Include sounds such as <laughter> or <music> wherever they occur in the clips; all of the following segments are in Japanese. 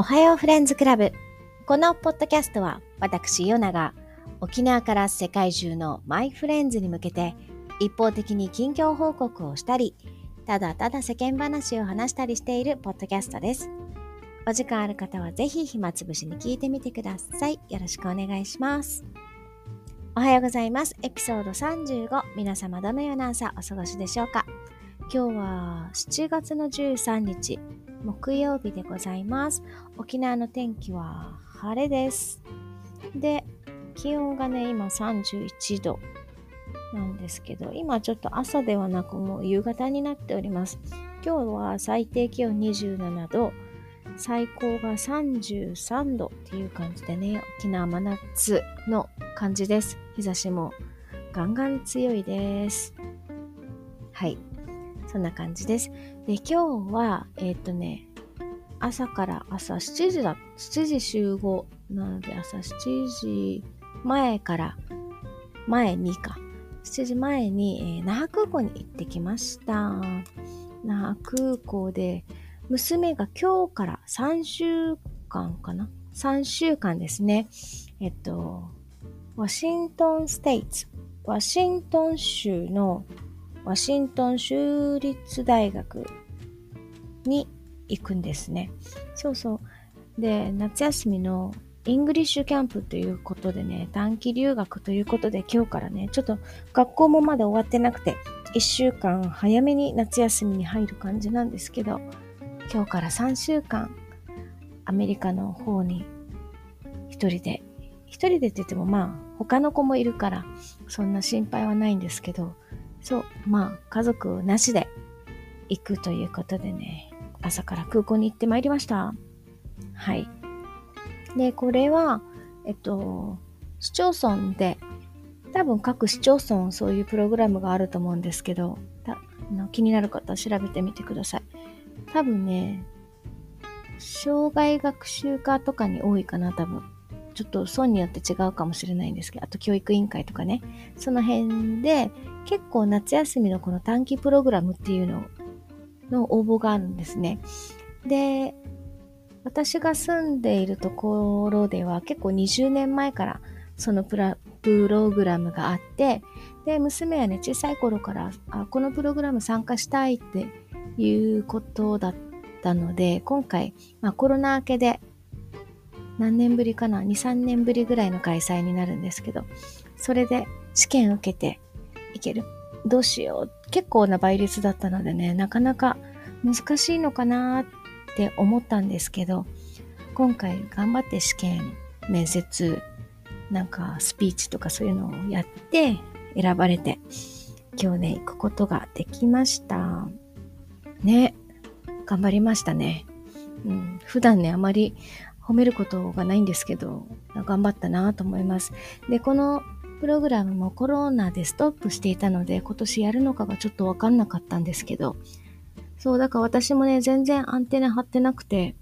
おはようフレンズクラブ。このポッドキャストは私、ヨナが沖縄から世界中のマイフレンズに向けて一方的に近況報告をしたり、ただただ世間話を話したりしているポッドキャストです。お時間ある方はぜひ暇つぶしに聞いてみてください。よろしくお願いします。おはようございます。エピソード35。皆様どのような朝お過ごしでしょうか？今日は7月の13日、木曜日でございます。沖縄の天気は晴れです。で、気温がね、今31度なんですけど、今ちょっと朝ではなくもう夕方になっております。今日は最低気温27度、最高が33度っていう感じでね、沖縄真夏の感じです。日差しもガンガン強いです。はい。そんな感じです。で、今日は、えっ、とね、朝から朝7時だ、7時集合なので朝7時前から、前にか、7時前に、えー那覇空港に行ってきました。那覇空港で、娘が今日から3週間かな ?3 週間ですね。えっと、 Washington State、ワシントン州のワシントン州立大学に行くんですね。そうそう。で、夏休みの English camp ということでね、短期留学ということで今日からね、ちょっと学校もまだ終わってなくて、1週間早めに夏休みに入る感じなんですけど、今日から3週間、アメリカの方に一人で、一人でって言ってもまあ、他の子もいるから、そんな心配はないんですけど、そう、まあ、家族なしで行くということでね、朝から空港に行ってまいりました。はい。で、これは、えっと、市町村で、多分各市町村そういうプログラムがあると思うんですけど、あの気になる方は調べてみてください。多分ね、障害学習科とかに多いかな、多分。ちょっと村によって違うかもしれないんですけど、あと教育委員会とかね、その辺で結構夏休みのこの短期プログラムっていうのの応募があるんですね。で、私が住んでいるところでは結構20年前からそのプラプログラムがあって、で、娘はね、小さい頃から、あ、このプログラム参加したいっていうことだったので、今回、まあコロナ明けで何年ぶりかな ?2、3年ぶりぐらいの開催になるんですけど、それで試験受けていける。どうしよう。結構な倍率だったのでね、なかなか難しいのかなって思ったんですけど、今回頑張って試験、面接、なんかスピーチとかそういうのをやって選ばれて、今日ね、行くことができました。ね、頑張りましたね。うん、普段ね、あまり褒めることがないんですけど、頑張ったなと思います。で、このプログラムもコロナでストップしていたので、今年やるのかがちょっとわかんなかったんですけど、そう、だから私もね、全然アンテナ張ってなくて、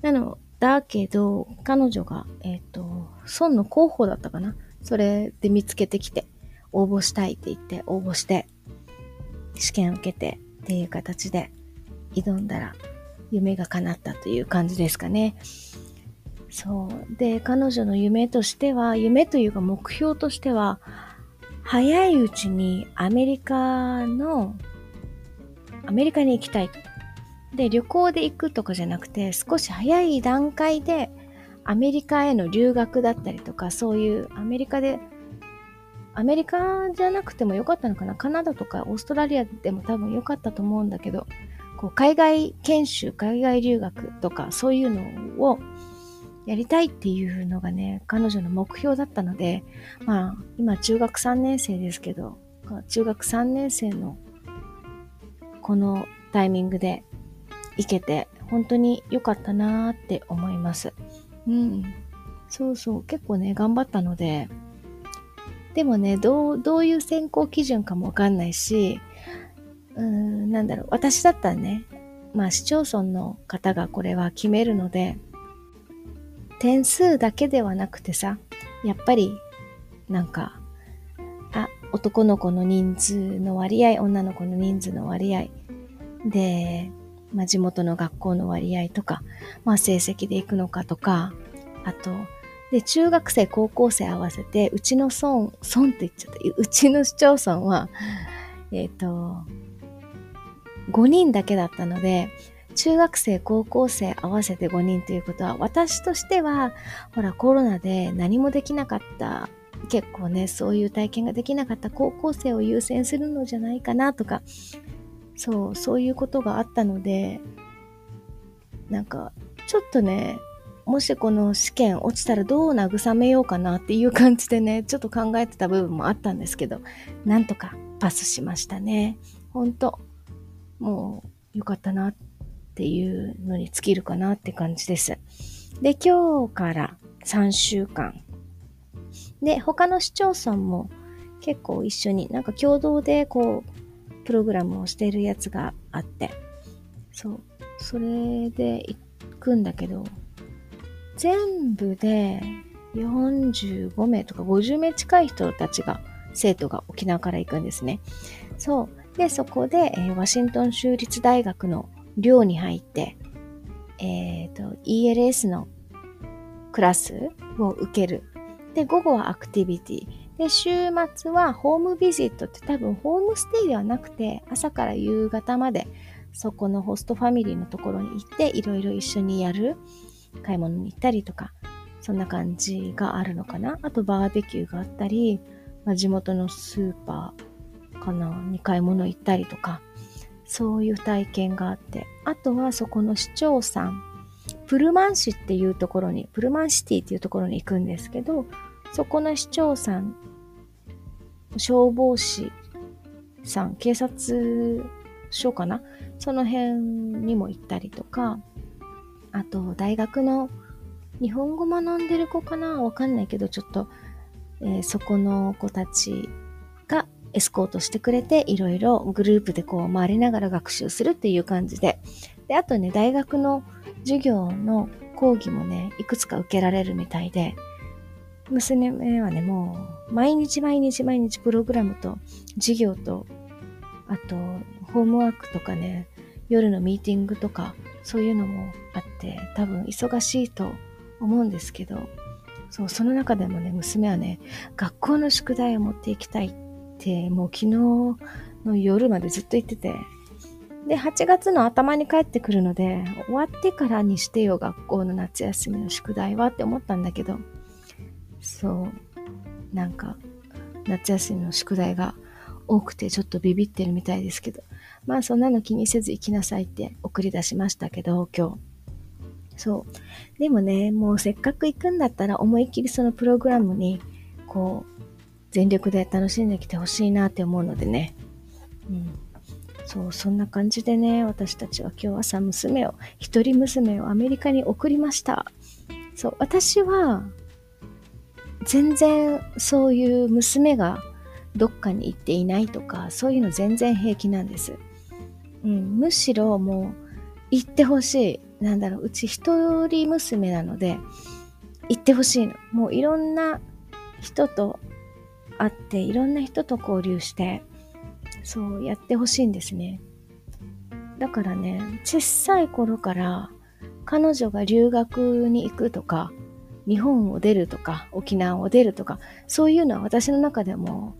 なの、だけど、彼女が、えっ、と、村の広報だったかな？それで見つけてきて、応募したいって言って、応募して、試験受けてっていう形で挑んだら、夢が叶ったという感じですかね。そう。で、彼女の夢としては、夢というか目標としては、早いうちにアメリカの、アメリカに行きたいと。で、旅行で行くとかじゃなくて、少し早い段階でアメリカへの留学だったりとか、そういうアメリカで、アメリカじゃなくてもよかったのかな？カナダとかオーストラリアでも多分よかったと思うんだけど、こう海外研修、海外留学とかそういうのをやりたいっていうのがね、彼女の目標だったので、まあ今中学3年生ですけど、中学3年生のこのタイミングで行けて本当に良かったなーって思います。うん。そうそう、結構ね、頑張ったので、でもね、どう、どういう選考基準かもわかんないし、うーん、なんだろう、私だったらね、まあ市町村の方がこれは決めるので、点数だけではなくてさ、やっぱり、なんか、あ、男の子の人数の割合、女の子の人数の割合。で、まあ、地元の学校の割合とか、まあ、成績で行くのかとか、あと、で、中学生、高校生合わせて、うちの村、村って言っちゃった、うちの市町村は、えっ、ー、と、5人だけだったので、中学生、高校生合わせて5人ということは、私としては、ほら、コロナで何もできなかった、結構ね、そういう体験ができなかった高校生を優先するのじゃないかなとか、そう、そういうことがあったので、なんか、ちょっとね、もしこの試験落ちたらどう慰めようかなっていう感じでね、ちょっと考えてた部分もあったんですけど、なんとかパスしましたね。ほんと、もうよかったなってていうのに尽きるかなって感じです。で、今日から3週間。で、他の市町村も結構一緒に、なんか共同でこう、プログラムをしているやつがあって、そう、それで行くんだけど、全部で45名とか50名近い人たちが、生徒が沖縄から行くんですね。そう。で、そこで、えー、ワシントン州立大学の寮に入って、えっ、ー、と、ELS のクラスを受ける。で、午後はアクティビティ。で、週末はホームビジットって多分ホームステイではなくて、朝から夕方までそこのホストファミリーのところに行っていろいろ一緒にやる。買い物に行ったりとか、そんな感じがあるのかな。あとバーベキューがあったり、まあ、地元のスーパーかなに買い物行ったりとか、そういう体験があって、あとはそこの市長さん、プルマン市っていうところに、プルマンシティっていうところに行くんですけど、そこの市長さん消防士さん、警察署かな？その辺にも行ったりとか、あと、大学の日本語学んでる子かな？わかんないけど、ちょっと、えー、そこの子たちエスコートしてくれて、いろいろグループでこう回りながら学習するっていう感じで。で、あとね、大学の授業の講義もね、いくつか受けられるみたいで、娘はね、もう、毎日毎日毎日プログラムと授業と、あと、ホームワークとかね、夜のミーティングとか、そういうのもあって、多分忙しいと思うんですけど、そう、その中でもね、娘はね、学校の宿題を持っていきたいって、もう昨日の夜までずっと言ってて、で、8月の頭に帰ってくるので、終わってからにしてよ、学校の夏休みの宿題はって思ったんだけど、そう、なんか、夏休みの宿題が多くてちょっとビビってるみたいですけど、まあそんなの気にせず行きなさいって送り出しましたけど、今日。そう。でもね、もうせっかく行くんだったら思いっきりそのプログラムに、こう、全力で楽しんできてほしいなって思うのでね。うん。そう、そんな感じでね、私たちは今日朝娘を、一人娘をアメリカに送りました。そう、私は、全然そういう娘がどっかに行っていないとか、そういうの全然平気なんです。うん、むしろもう行ってほしい。なんだろう、うち一人娘なので、行ってほしいの。もういろんな人と会って、いろんな人と交流して、そうやってほしいんですね。だからね、小さい頃から彼女が留学に行くとか、日本を出るとか、沖縄を出るとか、そういうのは私の中でも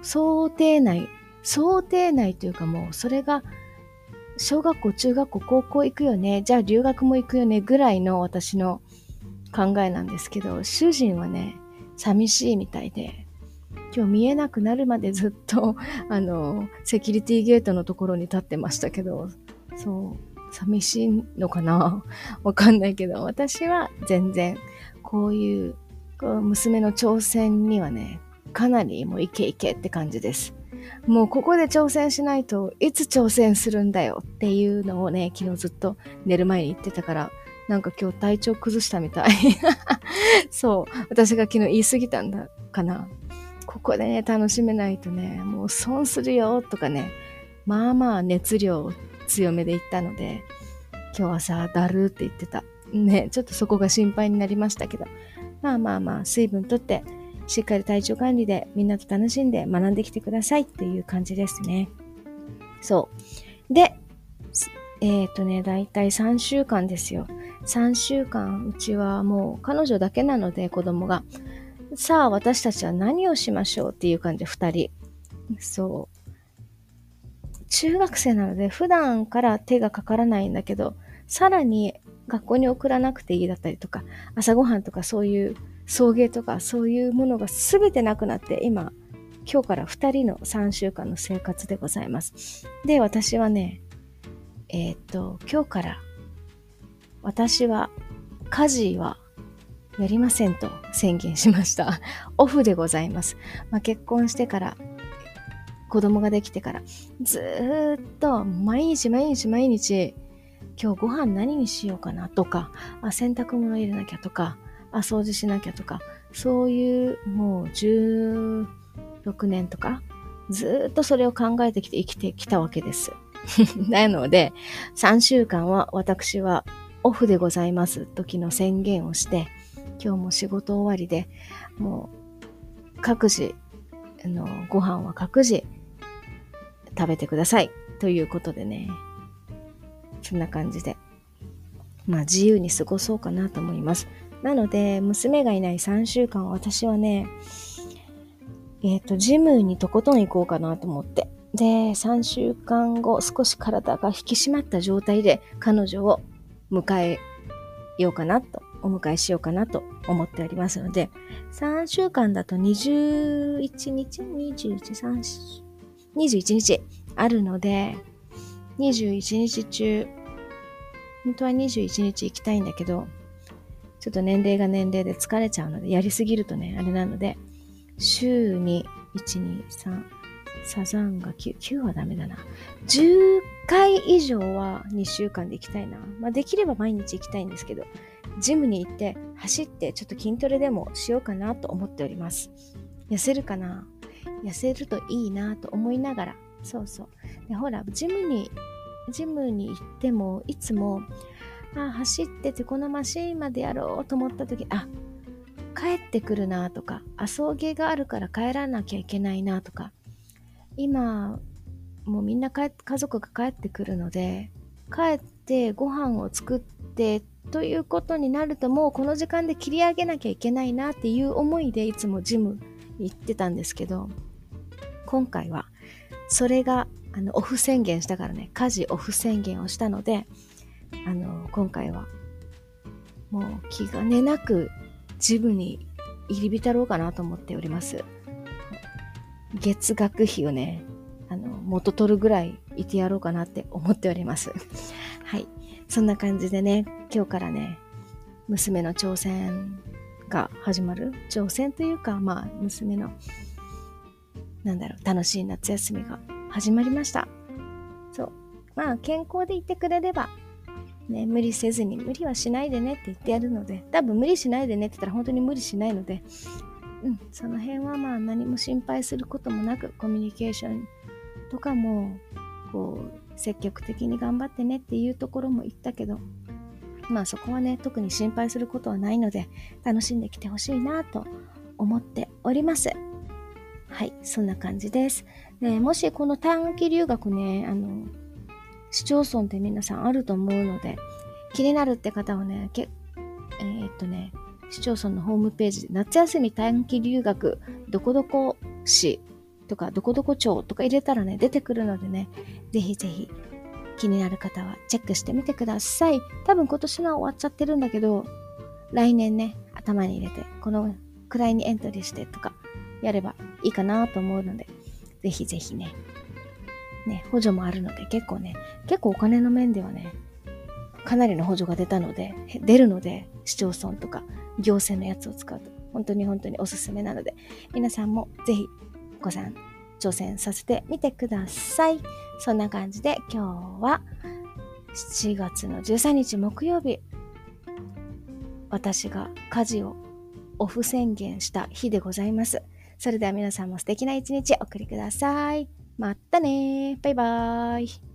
想定内、想定内というかもうそれが小学校、中学校、高校行くよね、じゃあ留学も行くよねぐらいの私の考えなんですけど、主人はね、寂しいみたいで、今日見えなくなるまでずっと、あの、セキュリティゲートのところに立ってましたけど、そう、寂しいのかな？<laughs> わかんないけど、私は全然、こういう、娘の挑戦にはね、かなりもうイケイケって感じです。もうここで挑戦しないといつ挑戦するんだよっていうのをね、昨日ずっと寝る前に言ってたから、なんか今日体調崩したみたい。<laughs> そう。私が昨日言い過ぎたんだかな。ここでね、楽しめないとね、もう損するよとかね、まあまあ熱量強めで言ったので、今日はさ、だるって言ってた。ね、ちょっとそこが心配になりましたけど、まあまあまあ、水分とって、しっかり体調管理でみんなと楽しんで学んできてくださいっていう感じですね。そう。で、えっ、ー、とね、だいたい3週間ですよ。3週間、うちはもう彼女だけなので子供が。さあ、私たちは何をしましょうっていう感じで2人。そう。中学生なので普段から手がかからないんだけど、さらに学校に送らなくていいだったりとか、朝ごはんとかそういう送迎とかそういうものが全てなくなって、今、今日から2人の3週間の生活でございます。で、私はね、えー、っと、今日から私は家事はやりませんと宣言しました。<laughs> オフでございます。まあ、結婚してから子供ができてからずーっと毎日毎日毎日今日ご飯何にしようかなとかあ洗濯物入れなきゃとかあ掃除しなきゃとかそういうもう16年とかずっとそれを考えてきて生きてきたわけです。<laughs> なので3週間は私はオフでございます時の宣言をして今日も仕事終わりでもう各自あのご飯は各自食べてください。ということでね。そんな感じで。まあ自由に過ごそうかなと思います。なので、娘がいない3週間、私はね、えっ、ー、と、ジムにとことん行こうかなと思って。で、3週間後、少し体が引き締まった状態で彼女を迎えようかなと、お迎えしようかなと思っておりますので、3週間だと21日 ?21、3、21日あるので、21日中、本当は21日行きたいんだけど、ちょっと年齢が年齢で疲れちゃうので、やりすぎるとね、あれなので、週に1、2、3、サザンが9、9はダメだな。10回以上は2週間で行きたいな。まあ、できれば毎日行きたいんですけど、ジムに行って走ってちょっと筋トレでもしようかなと思っております。痩せるかな？痩せるといいなと思いながら、そうそう。でほら、ジムに、ジムに行っても、いつも、あ、走っててこのマシーンまでやろうと思った時、あ、帰ってくるなとか、あ、送迎があるから帰らなきゃいけないなとか、今、もうみんな家族が帰ってくるので、帰ってご飯を作ってということになるともうこの時間で切り上げなきゃいけないなっていう思いでいつもジム行ってたんですけど、今回はそれがあのオフ宣言したからね家事オフ宣言をしたのであの今回はもう気兼ねなくジムに入り浸ろうかなと思っております。月額費をね元取るぐらいいてやろうかなって思っております <laughs> はいそんな感じでね今日からね娘の挑戦が始まる挑戦というかまあ娘のなんだろう、楽しい夏休みが始まりました。そう。まあ、健康でいてくれれば、ね、無理せずに、無理はしないでねって言ってやるので、多分無理しないでねって言ったら本当に無理しないので、うん、その辺はまあ何も心配することもなく、コミュニケーションとかも、こう、積極的に頑張ってねっていうところも言ったけど、まあそこはね、特に心配することはないので、楽しんできてほしいなと思っております。はい、そんな感じです。でもしこの短期留学ね、あの、市町村って皆さんあると思うので、気になるって方はね、けえー、っとね、市町村のホームページで夏休み短期留学どこどこ市とかどこどこ町とか入れたらね、出てくるのでね、ぜひぜひ気になる方はチェックしてみてください。多分今年は終わっちゃってるんだけど、来年ね、頭に入れて、このくらいにエントリーしてとか、やればいいかなと思うので、ぜひぜひね、ね、補助もあるので、結構ね、結構お金の面ではね、かなりの補助が出たので、出るので、市町村とか行政のやつを使うと、本当に本当におすすめなので、皆さんもぜひ、ご参、挑戦させてみてください。そんな感じで、今日は、7月の13日木曜日、私が家事をオフ宣言した日でございます。それでは皆さんも素敵な一日お送りください。またねバイバーイ。